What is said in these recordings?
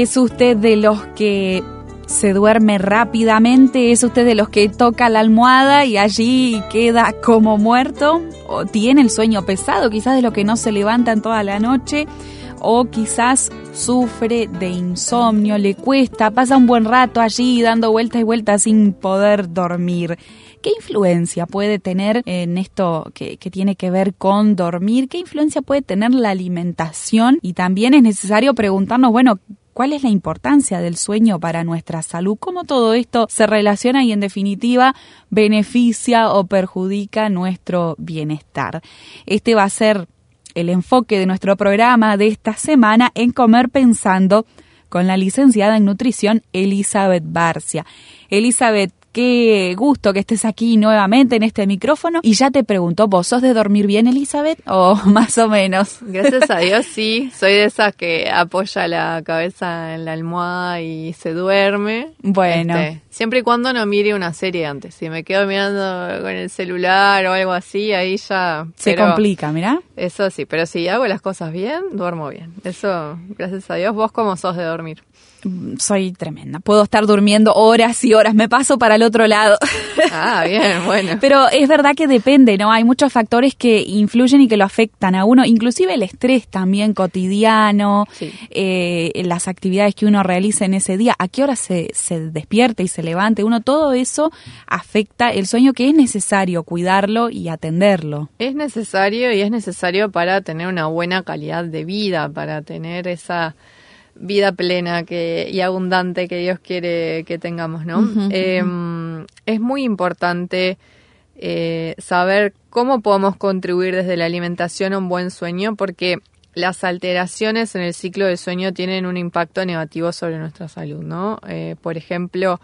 ¿Es usted de los que se duerme rápidamente? ¿Es usted de los que toca la almohada y allí queda como muerto? ¿O tiene el sueño pesado, quizás de los que no se levantan toda la noche? ¿O quizás sufre de insomnio, le cuesta, pasa un buen rato allí dando vueltas y vueltas sin poder dormir? ¿Qué influencia puede tener en esto que, que, tiene que ver con dormir? ¿Qué influencia puede tener la alimentación? Y también es necesario preguntarnos, bueno, cuál es la importancia del sueño para nuestra salud, cómo todo esto se relaciona y en definitiva beneficia o perjudica nuestro bienestar. Este va a ser el enfoque de nuestro programa de esta semana en Comer Pensando con la licenciada en nutrición Elizabeth Barcia. Elizabeth, qué gusto que estés aquí nuevamente en este micrófono. Y ya te pregunto, ¿vos sos de dormir bien, Elizabeth? ¿O más o menos? Gracias a Dios, sí. Soy de esas que apoya la cabeza en la almohada y se duerme. Bueno. Este, siempre y cuando no mire una serie antes. Si me quedo mirando con el celular o algo así, ahí ya... Se complica, mira. Eso sí, pero si hago las cosas bien, duermo bien. Eso, gracias a Dios. ¿Vos cómo sos de dormir? Soy tremenda. Puedo estar durmiendo horas y horas. Me paso para el otro lado. Ah, bien, bueno. Pero es verdad que depende, ¿no? Hay muchos factores que influyen y que lo afectan a uno, inclusive el estrés también cotidiano, eh, las actividades que uno realiza en ese día, a qué hora se, se despierta y se levante. Uno, todo eso afecta el sueño que es necesario cuidarlo y atenderlo. Es necesario y es necesario para tener una buena calidad de vida, para tener esa vida plena que, y abundante que Dios quiere que tengamos, ¿no? Em, es muy importante eh, saber cómo podemos contribuir desde la alimentación a un buen sueño, porque las alteraciones en el ciclo del sueño tienen un impacto negativo sobre nuestra salud, ¿no? Eh, por ejemplo,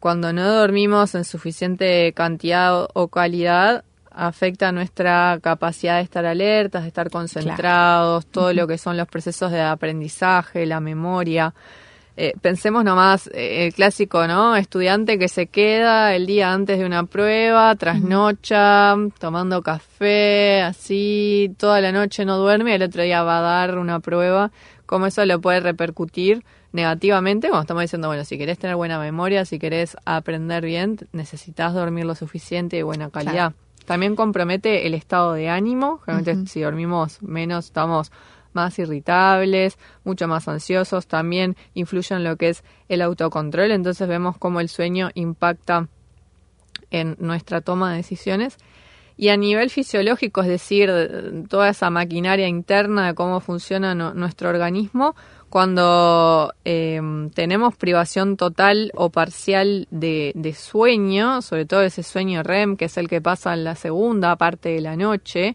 cuando no dormimos en suficiente cantidad o calidad, afecta nuestra capacidad de estar alertas, de estar concentrados, todo lo que son los procesos de aprendizaje, la memoria. Eh, pensemos nomás, eh, el clásico, ¿no? Estudiante que se queda el día antes de una prueba, trasnocha, tomando café, así, toda la noche no duerme y el otro día va a dar una prueba. ¿Cómo eso lo puede repercutir negativamente? Como estamos diciendo, bueno, si querés tener buena memoria, si querés aprender bien, necesitas dormir lo suficiente y buena calidad. También compromete el estado de ánimo. Generalmente si dormimos menos estamos más irritables, mucho más ansiosos. También influye en lo que es el autocontrol. Entonces vemos cómo el sueño impacta en nuestra toma de decisiones. Y a nivel fisiológico, es decir, toda esa maquinaria interna de cómo funciona nuestro organismo, cuando em, tenemos privación total o parcial de, sueño, sobre todo ese sueño REM, que es el que pasa en la segunda parte de la noche,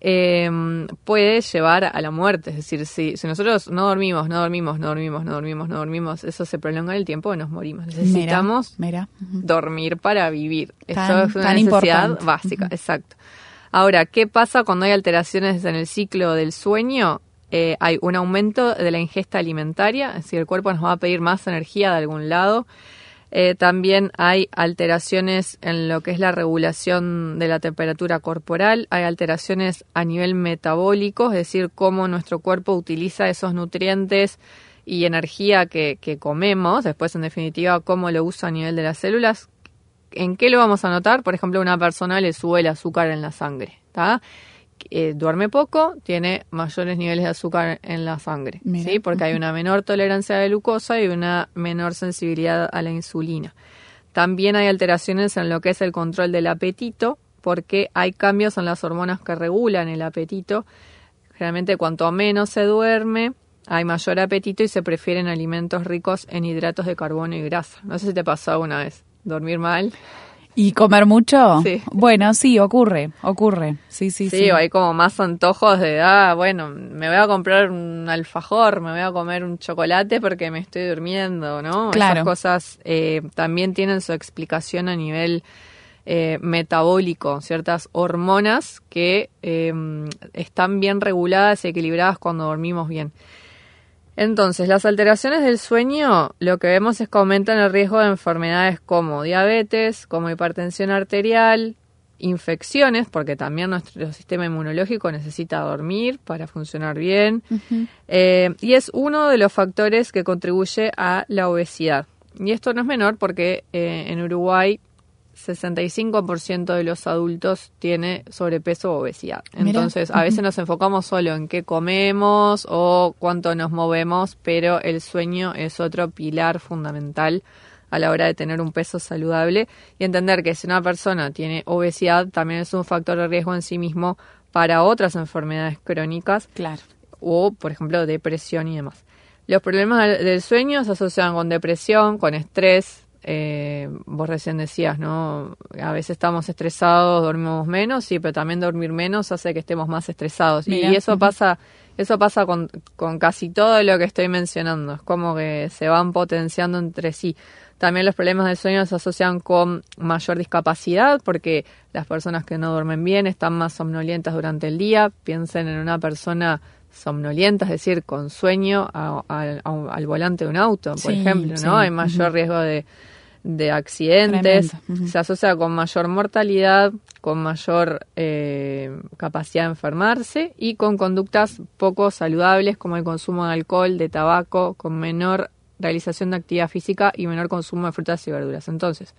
em, puede llevar a la muerte. Es decir, si, si, nosotros no dormimos, no dormimos, no dormimos, no dormimos, no dormimos, eso se prolonga en el tiempo y nos morimos. Necesitamos dormir para vivir. eso es una necesidad básica, exacto. Ahora, ¿qué pasa cuando hay alteraciones en el ciclo del sueño? Eh, hay un aumento de la ingesta alimentaria, es decir, el cuerpo nos va a pedir más energía de algún lado. Eh, también hay alteraciones en lo que es la regulación de la temperatura corporal, hay alteraciones a nivel metabólico, es decir, cómo nuestro cuerpo utiliza esos nutrientes y energía que, que comemos, después en definitiva cómo lo usa a nivel de las células. ¿En qué lo vamos a notar? Por ejemplo, a una persona le sube el azúcar en la sangre. ¿está? Eh, duerme poco, tiene mayores niveles de azúcar en la sangre, ¿sí? porque hay una menor tolerancia a la glucosa y una menor sensibilidad a la insulina. También hay alteraciones en lo que es el control del apetito, porque hay cambios en las hormonas que regulan el apetito. Generalmente cuanto menos se duerme, hay mayor apetito y se prefieren alimentos ricos en hidratos de carbono y grasa. No sé si te pasó alguna vez dormir mal. ¿Y comer mucho? Sí. Bueno, sí, ocurre, ocurre. Sí, sí, Sí, sí. hay como más antojos de, ah, bueno, me voy a comprar un alfajor, me voy a comer un chocolate porque me estoy durmiendo, ¿no? Claro. Esas cosas eh, también tienen su explicación a nivel eh, metabólico, ciertas hormonas que eh, están bien reguladas y equilibradas cuando dormimos bien. Entonces, las alteraciones del sueño lo que vemos es que aumentan el riesgo de enfermedades como diabetes, como hipertensión arterial, infecciones, porque también nuestro sistema inmunológico necesita dormir para funcionar bien, eh, y es uno de los factores que contribuye a la obesidad. Y esto no es menor porque eh, en Uruguay 65% de los adultos tiene sobrepeso o obesidad. Mira. Entonces, a veces nos enfocamos solo en qué comemos o cuánto nos movemos, pero el sueño es otro pilar fundamental a la hora de tener un peso saludable y entender que si una persona tiene obesidad también es un factor de riesgo en sí mismo para otras enfermedades crónicas Claro. o, por ejemplo, depresión y demás. Los problemas del sueño se asocian con depresión, con estrés. Eh, vos recién decías, ¿no? A veces estamos estresados, dormimos menos, sí, pero también dormir menos hace que estemos más estresados. Y- Mira, y eso pasa, eso pasa con, con casi todo lo que estoy mencionando. Es como que se van potenciando entre sí. También los problemas del sueño se asocian con mayor discapacidad porque las personas que no duermen bien están más somnolientas durante el día. Piensen en una persona somnolienta, es decir, con sueño a- a- a- al volante de un auto, por Sí, ejemplo, ¿no? sí, Hay mayor riesgo de, de accidentes, se asocia con mayor mortalidad, con mayor eh, capacidad de enfermarse y con conductas poco saludables como el consumo de alcohol, de tabaco, con menor realización de actividad física y menor consumo de frutas y verduras. Entonces,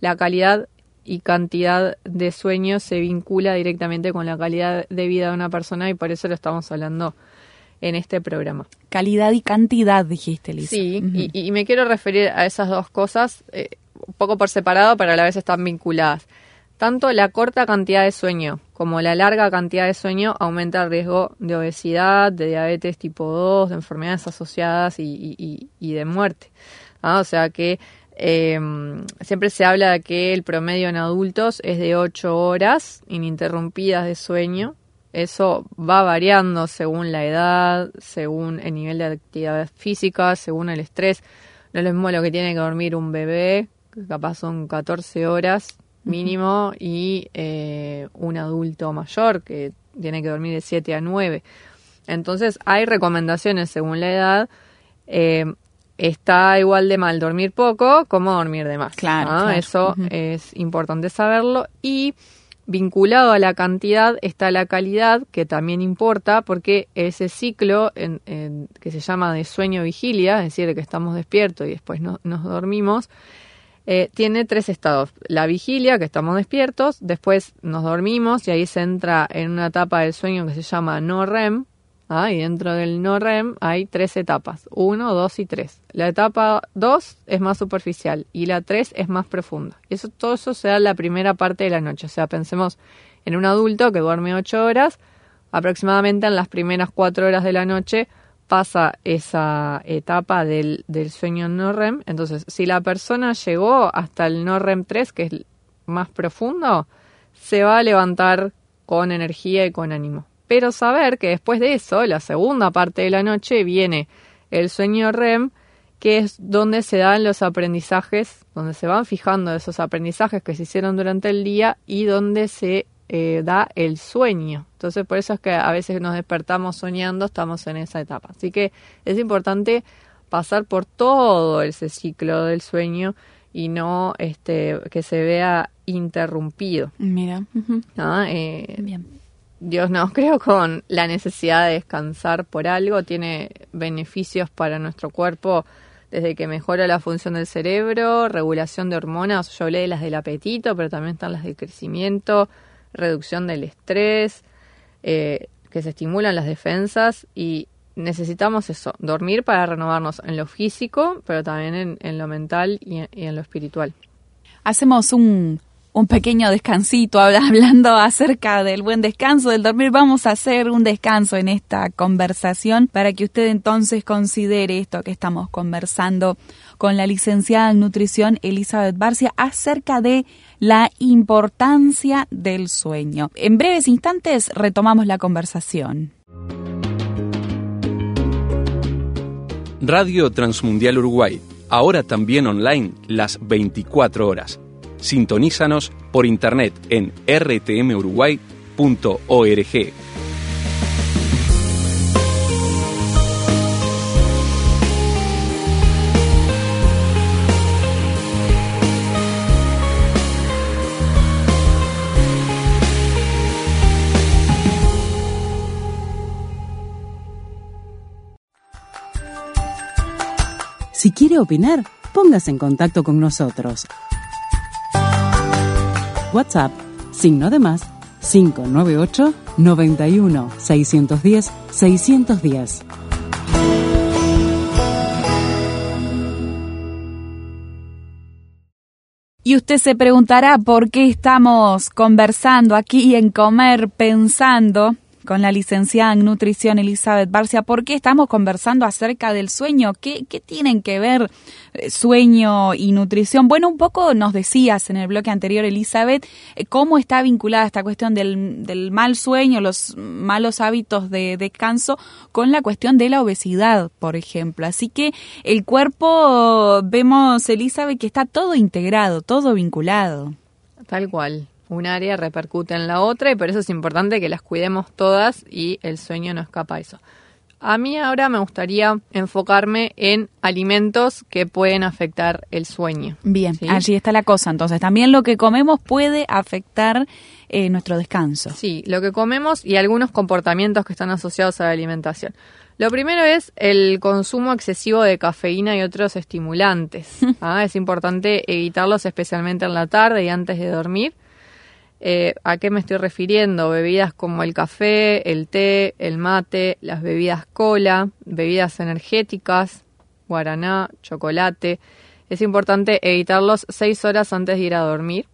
la calidad y cantidad de sueño se vincula directamente con la calidad de vida de una persona y por eso lo estamos hablando en este programa. Calidad y cantidad, dijiste, Lisa. Sí, y, y me quiero referir a esas dos cosas eh, un poco por separado, pero a la vez están vinculadas. Tanto la corta cantidad de sueño como la larga cantidad de sueño aumenta el riesgo de obesidad, de diabetes tipo 2, de enfermedades asociadas y, y- y- y de muerte. Ah, O sea que eh, siempre se habla de que el promedio en adultos es de 8 horas ininterrumpidas de sueño. Eso va variando según la edad, según el nivel de actividad física, según el estrés. No es lo mismo lo que tiene que dormir un bebé, que capaz son 14 horas mínimo, y eh, un adulto mayor que tiene que dormir de 7 a 9. Entonces hay recomendaciones según la edad. Eh, está igual de mal dormir poco como dormir de más. Claro, claro. Eso es importante saberlo. Y vinculado a la cantidad está la calidad, que también importa, porque ese ciclo en- en- que se llama de sueño-vigilia, es decir, que estamos despiertos y después no- nos dormimos, eh, tiene tres estados. La vigilia, que estamos despiertos, después nos dormimos y ahí se entra en una etapa del sueño que se llama no REM. ¿Ah? Y dentro del no REM hay tres etapas, uno, dos y tres. La etapa dos es más superficial y la tres es más profunda. Eso, todo eso se da en la primera parte de la noche. O sea, pensemos en un adulto que duerme ocho horas, aproximadamente en las primeras cuatro horas de la noche pasa esa etapa del, sueño no REM. Entonces, si la persona llegó hasta el no REM 3, que es más profundo, se va a levantar con energía y con ánimo. Pero saber que después de eso, la segunda parte de la noche, viene el sueño REM, que es donde se dan los aprendizajes, donde se van fijando esos aprendizajes que se hicieron durante el día y donde se eh, da el sueño. Entonces, por eso es que a veces nos despertamos soñando, estamos en esa etapa. Así que es importante pasar por todo ese ciclo del sueño y no este que se vea interrumpido. Mira. ¿no? Eh, Bien. Dios nos creó con la necesidad de descansar por algo, tiene beneficios para nuestro cuerpo desde que mejora la función del cerebro, regulación de hormonas, yo hablé de las del apetito, pero también están las del crecimiento, reducción del estrés, eh, que se estimulan las defensas y necesitamos eso, dormir para renovarnos en lo físico, pero también en, en lo mental y en, y en lo espiritual. Hacemos un un pequeño descansito, hablando acerca del buen descanso, del dormir. Vamos a hacer un descanso en esta conversación para que usted entonces considere esto que estamos conversando con la licenciada en nutrición Elizabeth Barcia acerca de la importancia del sueño. En breves instantes retomamos la conversación. Radio Transmundial Uruguay, ahora también online las 24 horas. Sintonízanos por internet en rtmuruguay.org. Si quiere opinar, póngase en contacto con nosotros. WhatsApp, signo de más, 598 91 610 610. Y usted se preguntará por qué estamos conversando aquí en Comer Pensando con la licenciada en nutrición Elizabeth Barcia, porque estamos conversando acerca del sueño. ¿Qué, qué tienen que ver eh, sueño y nutrición? Bueno, un poco nos decías en el bloque anterior, Elizabeth, eh, cómo está vinculada esta cuestión del, del mal sueño, los malos hábitos de descanso, con la cuestión de la obesidad, por ejemplo. Así que el cuerpo, vemos, Elizabeth, que está todo integrado, todo vinculado. Tal cual un área repercute en la otra y por eso es importante que las cuidemos todas y el sueño no escapa a eso. A mí ahora me gustaría enfocarme en alimentos que pueden afectar el sueño. Bien, allí está la cosa. Entonces, también lo que comemos puede afectar eh, nuestro descanso. Sí, lo que comemos y algunos comportamientos que están asociados a la alimentación. Lo primero es el consumo excesivo de cafeína y otros estimulantes. ¿ah? Es importante evitarlos especialmente en la tarde y antes de dormir eh, ¿A qué me estoy refiriendo? Bebidas como el café, el té, el mate, las bebidas cola, bebidas energéticas, guaraná, chocolate. Es importante evitarlos seis horas antes de ir a dormir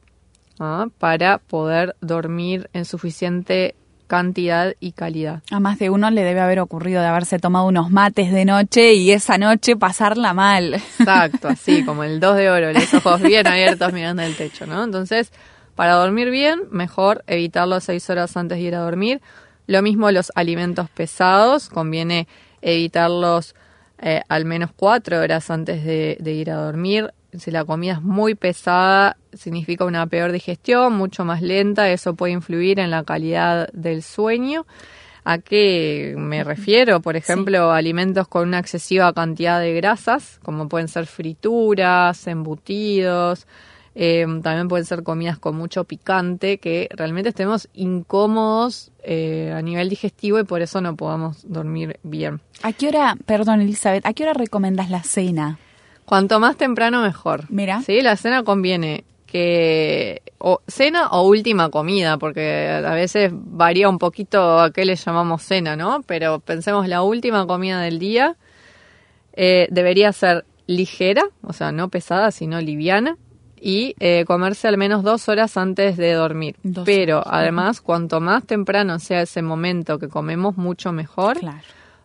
¿ah? para poder dormir en suficiente cantidad y calidad. A más de uno le debe haber ocurrido de haberse tomado unos mates de noche y esa noche pasarla mal. Exacto, así como el dos de oro, los ojos bien abiertos mirando el techo, ¿no? Entonces, para dormir bien, mejor evitarlo seis horas antes de ir a dormir. Lo mismo los alimentos pesados, conviene evitarlos eh, al menos cuatro horas antes de, ir a dormir. Si la comida es muy pesada, significa una peor digestión, mucho más lenta, eso puede influir en la calidad del sueño. ¿A qué me refiero? Por ejemplo, alimentos con una excesiva cantidad de grasas, como pueden ser frituras, embutidos, eh, también pueden ser comidas con mucho picante, que realmente estemos incómodos eh, a nivel digestivo y por eso no podamos dormir bien. ¿A qué hora, perdón Elizabeth, a qué hora recomiendas la cena? Cuanto más temprano mejor. Mira. Sí, la cena conviene que o cena o última comida, porque a veces varía un poquito a qué le llamamos cena, ¿no? Pero pensemos la última comida del día eh, debería ser ligera, o sea, no pesada, sino liviana, y eh, comerse al menos dos horas antes de dormir. Pero además, cuanto más temprano sea ese momento que comemos, mucho mejor.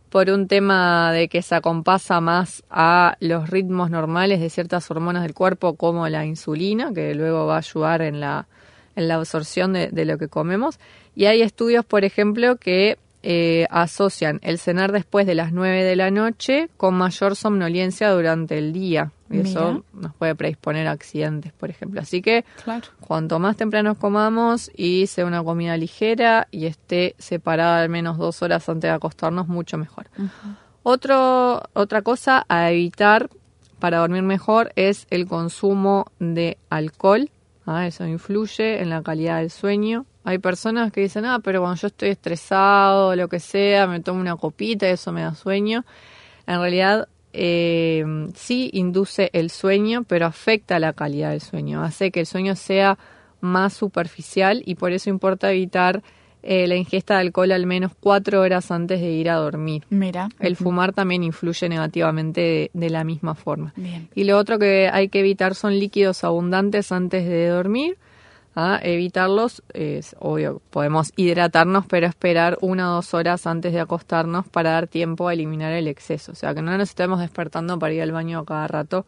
Por un tema de que se acompasa más a los ritmos normales de ciertas hormonas del cuerpo, como la insulina, que luego va a ayudar en la, en la absorción de, de lo que comemos. Y hay estudios, por ejemplo, que eh, asocian el cenar después de las 9 de la noche con mayor somnolencia durante el día. Y eso nos puede predisponer a accidentes, por ejemplo. Así que cuanto más temprano comamos y sea una comida ligera y esté separada al menos dos horas antes de acostarnos, mucho mejor. Otro, otra cosa a evitar para dormir mejor es el consumo de alcohol. Ah, eso influye en la calidad del sueño. Hay personas que dicen, ah, pero cuando yo estoy estresado o lo que sea, me tomo una copita y eso me da sueño. En realidad, eh, sí induce el sueño, pero afecta la calidad del sueño. Hace que el sueño sea más superficial y por eso importa evitar eh, la ingesta de alcohol al menos cuatro horas antes de ir a dormir. Mira. El fumar también influye negativamente de, la misma forma. Y lo otro que hay que evitar son líquidos abundantes antes de dormir a evitarlos, es obvio, podemos hidratarnos, pero esperar una o dos horas antes de acostarnos para dar tiempo a eliminar el exceso. O sea, que no nos estemos despertando para ir al baño cada rato.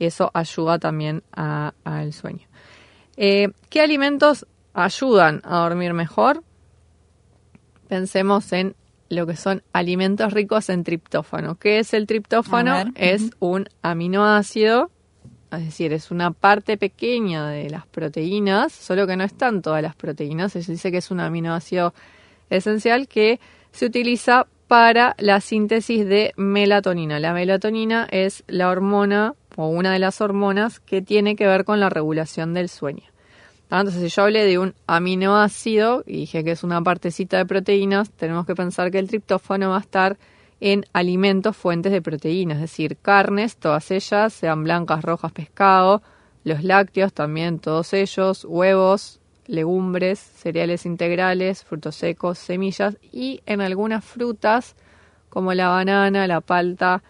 Eso ayuda también al sueño. Eh, ¿Qué alimentos ayudan a dormir mejor? Pensemos en lo que son alimentos ricos en triptófano. ¿Qué es el triptófano? Es un aminoácido es decir, es una parte pequeña de las proteínas, solo que no están todas las proteínas, se dice que es un aminoácido esencial que se utiliza para la síntesis de melatonina. La melatonina es la hormona o una de las hormonas que tiene que ver con la regulación del sueño. Ah, entonces, si yo hablé de un aminoácido y dije que es una partecita de proteínas, tenemos que pensar que el triptófano va a estar en alimentos fuentes de proteínas, es decir, carnes, todas ellas, sean blancas, rojas, pescado, los lácteos también, todos ellos, huevos, legumbres, cereales integrales, frutos secos, semillas y en algunas frutas como la banana, la palta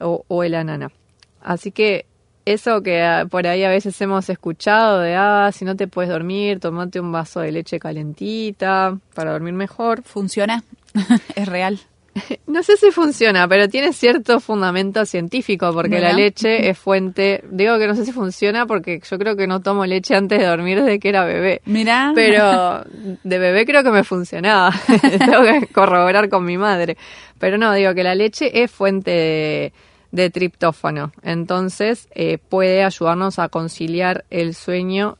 o, el anana. Así que eso que ah, por ahí a veces hemos escuchado de, ah, si no te puedes dormir, tomate un vaso de leche calentita para dormir mejor. ¿Funciona? ¿Es real? No sé si funciona, pero tiene cierto fundamento científico, porque la leche es fuente. Digo que no sé si funciona porque yo creo que no tomo leche antes de dormir desde que era bebé. Mira. Pero de bebé creo que me funcionaba. Tengo que corroborar con mi madre. Pero no, digo que la leche es fuente de, triptófano. Entonces eh, puede ayudarnos a conciliar el sueño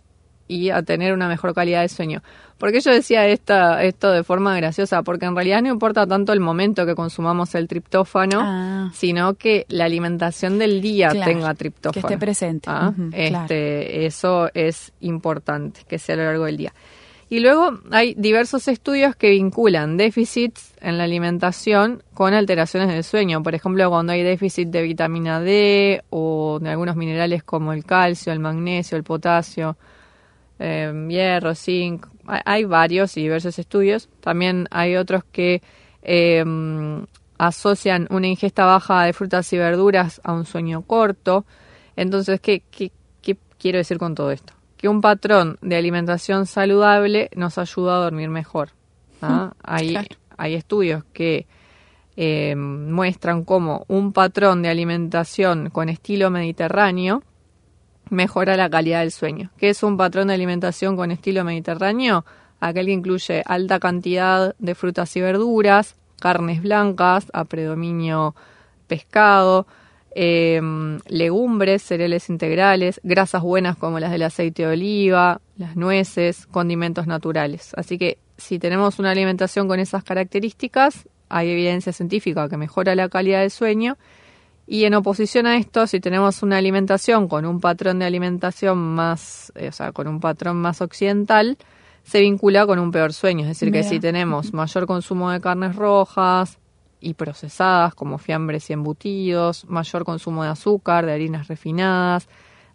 y a tener una mejor calidad de sueño. Porque yo decía esta, esto de forma graciosa? Porque en realidad no importa tanto el momento que consumamos el triptófano, ah. sino que la alimentación del día tenga triptófano. Que esté presente. Ah, este, Eso es importante, que sea a lo largo del día. Y luego hay diversos estudios que vinculan déficits en la alimentación con alteraciones del sueño. Por ejemplo, cuando hay déficit de vitamina D o de algunos minerales como el calcio, el magnesio, el potasio, eh, hierro, zinc, hay varios y diversos estudios. También hay otros que em, asocian una ingesta baja de frutas y verduras a un sueño corto. Entonces, ¿qué, qué, quiero decir con todo esto? Que un patrón de alimentación saludable nos ayuda a dormir mejor. ¿ah? hay, hay estudios que em, muestran cómo un patrón de alimentación con estilo mediterráneo mejora la calidad del sueño. ¿Qué es un patrón de alimentación con estilo mediterráneo? Aquel que incluye alta cantidad de frutas y verduras, carnes blancas, a predominio pescado, em, legumbres, cereales integrales, grasas buenas como las del aceite de oliva, las nueces, condimentos naturales. Así que si tenemos una alimentación con esas características, hay evidencia científica que mejora la calidad del sueño y en oposición a esto, si tenemos una alimentación con un patrón de alimentación más, eh, o sea, con un patrón más occidental, se vincula con un peor sueño. Es decir, que si tenemos mayor consumo de carnes rojas y procesadas, como fiambres y embutidos, mayor consumo de azúcar, de harinas refinadas,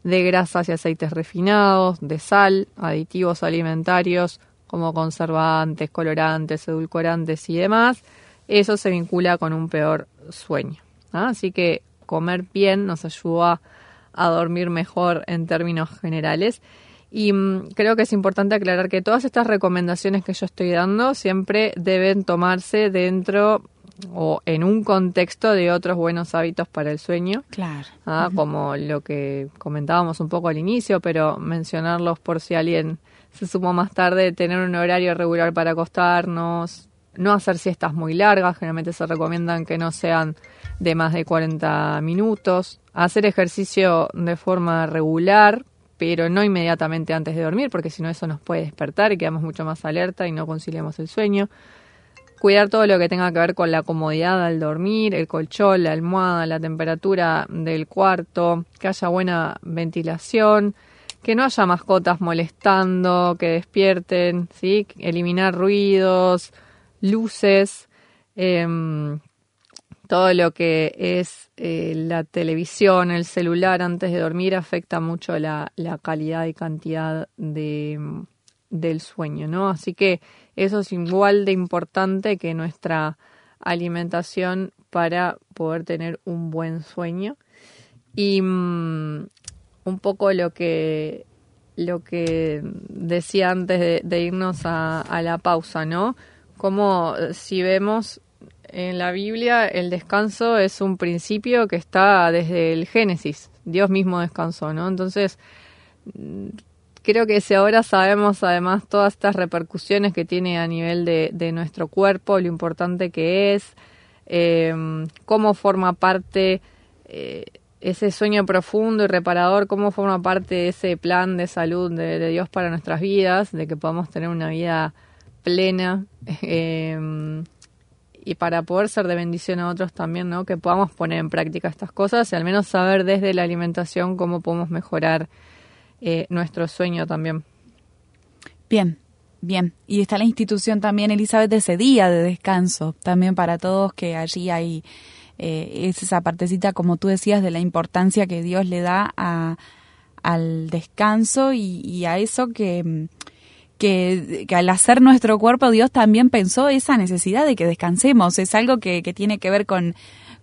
de grasas y aceites refinados, de sal, aditivos alimentarios como conservantes, colorantes, edulcorantes y demás, eso se vincula con un peor sueño. Así que comer bien nos ayuda a dormir mejor en términos generales. Y mm, creo que es importante aclarar que todas estas recomendaciones que yo estoy dando siempre deben tomarse dentro o en un contexto de otros buenos hábitos para el sueño. Claro. ¿ah? Como lo que comentábamos un poco al inicio, pero mencionarlos por si alguien se sumó más tarde, tener un horario regular para acostarnos, no hacer siestas muy largas, generalmente se recomiendan que no sean de más de 40 minutos, hacer ejercicio de forma regular, pero no inmediatamente antes de dormir, porque si no eso nos puede despertar y quedamos mucho más alerta y no conciliamos el sueño. Cuidar todo lo que tenga que ver con la comodidad al dormir, el colchón, la almohada, la temperatura del cuarto, que haya buena ventilación, que no haya mascotas molestando, que despierten, ¿sí? eliminar ruidos, luces, em, todo lo que es eh, la televisión, el celular antes de dormir afecta mucho la, calidad y cantidad de, del sueño, ¿no? Así que eso es igual de importante que nuestra alimentación para poder tener un buen sueño. Y mm, un poco lo que lo que decía antes de, irnos a, la pausa, ¿no? Como eh, si vemos en la Biblia el descanso es un principio que está desde el Génesis, Dios mismo descansó, ¿no? Entonces, mm, creo que si ahora sabemos además todas estas repercusiones que tiene a nivel de, nuestro cuerpo, lo importante que es, eh, cómo forma parte... Eh, ese sueño profundo y reparador, cómo forma parte de ese plan de salud de, Dios para nuestras vidas, de que podamos tener una vida plena em, y para poder ser de bendición a otros también, ¿no? Que podamos poner en práctica estas cosas y al menos saber desde la alimentación cómo podemos mejorar eh, nuestro sueño también. Bien, bien. Y está la institución también, Elizabeth, de ese día de descanso, también para todos que allí hay eh, es esa partecita, como tú decías, de la importancia que Dios le da a, al descanso y, a eso que, que, al hacer nuestro cuerpo Dios también pensó esa necesidad de que descansemos. Es algo que, tiene que ver con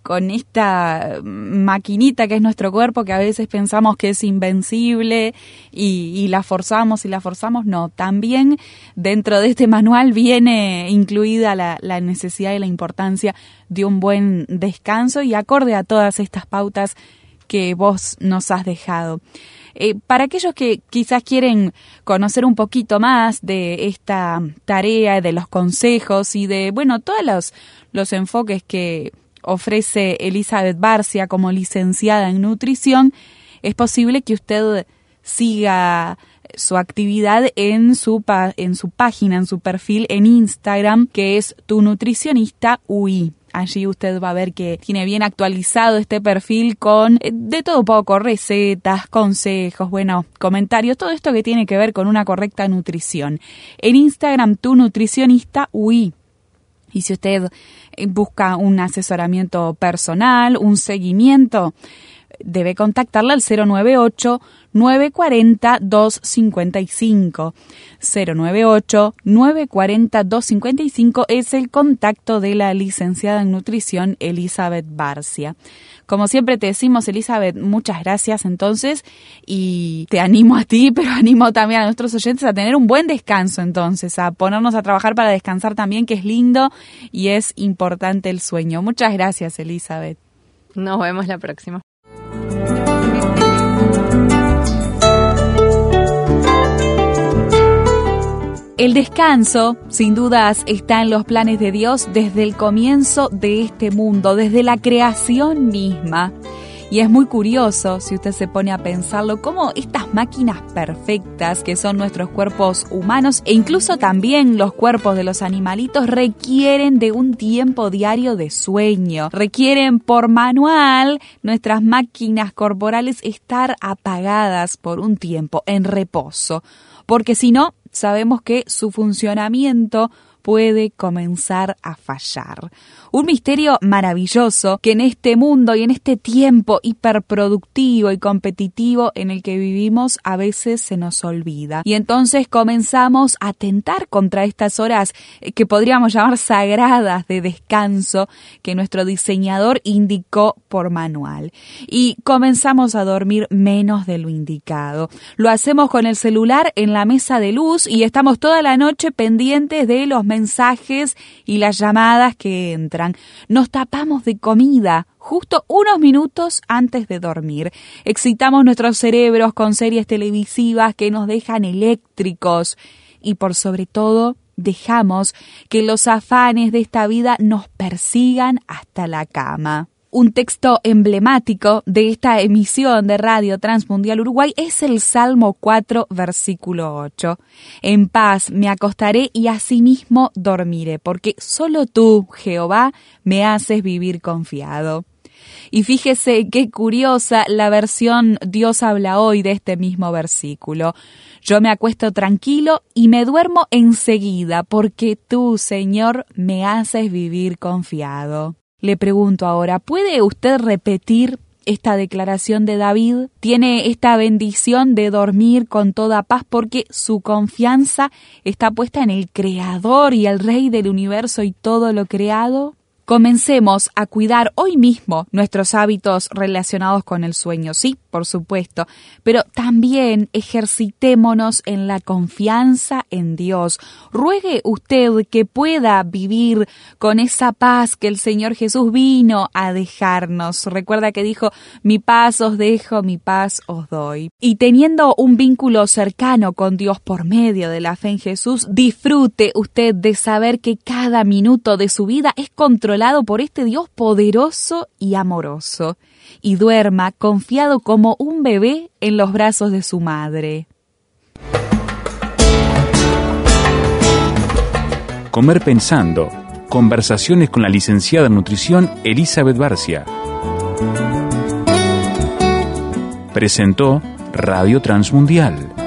con esta maquinita que es nuestro cuerpo, que a veces pensamos que es invencible y, la forzamos y la forzamos. No, también dentro de este manual viene incluida la, necesidad y la importancia de un buen descanso y acorde a todas estas pautas que vos nos has dejado. Eh, para aquellos que quizás quieren conocer un poquito más de esta tarea, de los consejos y de, bueno, todos los, los enfoques que, ofrece Elizabeth Barcia como licenciada en nutrición, es posible que usted siga su actividad en su, en su página, en su perfil en Instagram, que es tu nutricionista UI. Allí usted va a ver que tiene bien actualizado este perfil con eh, de todo poco, recetas, consejos, bueno, comentarios, todo esto que tiene que ver con una correcta nutrición. En Instagram, tu nutricionista UI. Y si usted eh, busca un asesoramiento personal, un seguimiento, debe contactarla al 098 940 255. 098 940 255 es el contacto de la licenciada en nutrición Elizabeth Barcia. Como siempre te decimos, Elizabeth, muchas gracias entonces y te animo a ti, pero animo también a nuestros oyentes a tener un buen descanso entonces, a ponernos a trabajar para descansar también, que es lindo y es importante el sueño. Muchas gracias, Elizabeth. Nos vemos la próxima. El descanso, sin dudas, está en los planes de Dios desde el comienzo de este mundo, desde la creación misma. Y es muy curioso, si usted se pone a pensarlo, cómo estas máquinas perfectas que son nuestros cuerpos humanos e incluso también los cuerpos de los animalitos requieren de un tiempo diario de sueño. Requieren por manual nuestras máquinas corporales estar apagadas por un tiempo, en reposo. Porque si no, sabemos que su funcionamiento puede comenzar a fallar. Un misterio maravilloso que en este mundo y en este tiempo hiperproductivo y competitivo en el que vivimos a veces se nos olvida. Y entonces comenzamos a tentar contra estas horas eh, que podríamos llamar sagradas de descanso que nuestro diseñador indicó por manual. Y comenzamos a dormir menos de lo indicado. Lo hacemos con el celular en la mesa de luz y estamos toda la noche pendientes de los mensajes y las llamadas que entran. Nos tapamos de comida justo unos minutos antes de dormir. Excitamos nuestros cerebros con series televisivas que nos dejan eléctricos y por sobre todo dejamos que los afanes de esta vida nos persigan hasta la cama. Un texto emblemático de esta emisión de Radio Transmundial Uruguay es el Salmo 4, versículo 8. En paz me acostaré y asimismo dormiré, porque solo tú, Jehová, me haces vivir confiado. Y fíjese qué curiosa la versión Dios habla hoy de este mismo versículo. Yo me acuesto tranquilo y me duermo enseguida, porque tú, Señor, me haces vivir confiado. Le pregunto ahora, ¿puede usted repetir esta declaración de David? ¿Tiene esta bendición de dormir con toda paz porque su confianza está puesta en el Creador y el Rey del universo y todo lo creado? Comencemos a cuidar hoy mismo nuestros hábitos relacionados con el sueño, sí, por supuesto, pero también ejercitémonos en la confianza en Dios. Ruegue usted que pueda vivir con esa paz que el Señor Jesús vino a dejarnos. Recuerda que dijo, mi paz os dejo, mi paz os doy. Y teniendo un vínculo cercano con Dios por medio de la fe en Jesús, disfrute usted de saber que cada minuto de su vida es controlado por este Dios poderoso y amoroso y duerma confiado como un bebé en los brazos de su madre. Comer pensando. Conversaciones con la licenciada en nutrición Elizabeth Barcia. Presentó Radio Transmundial.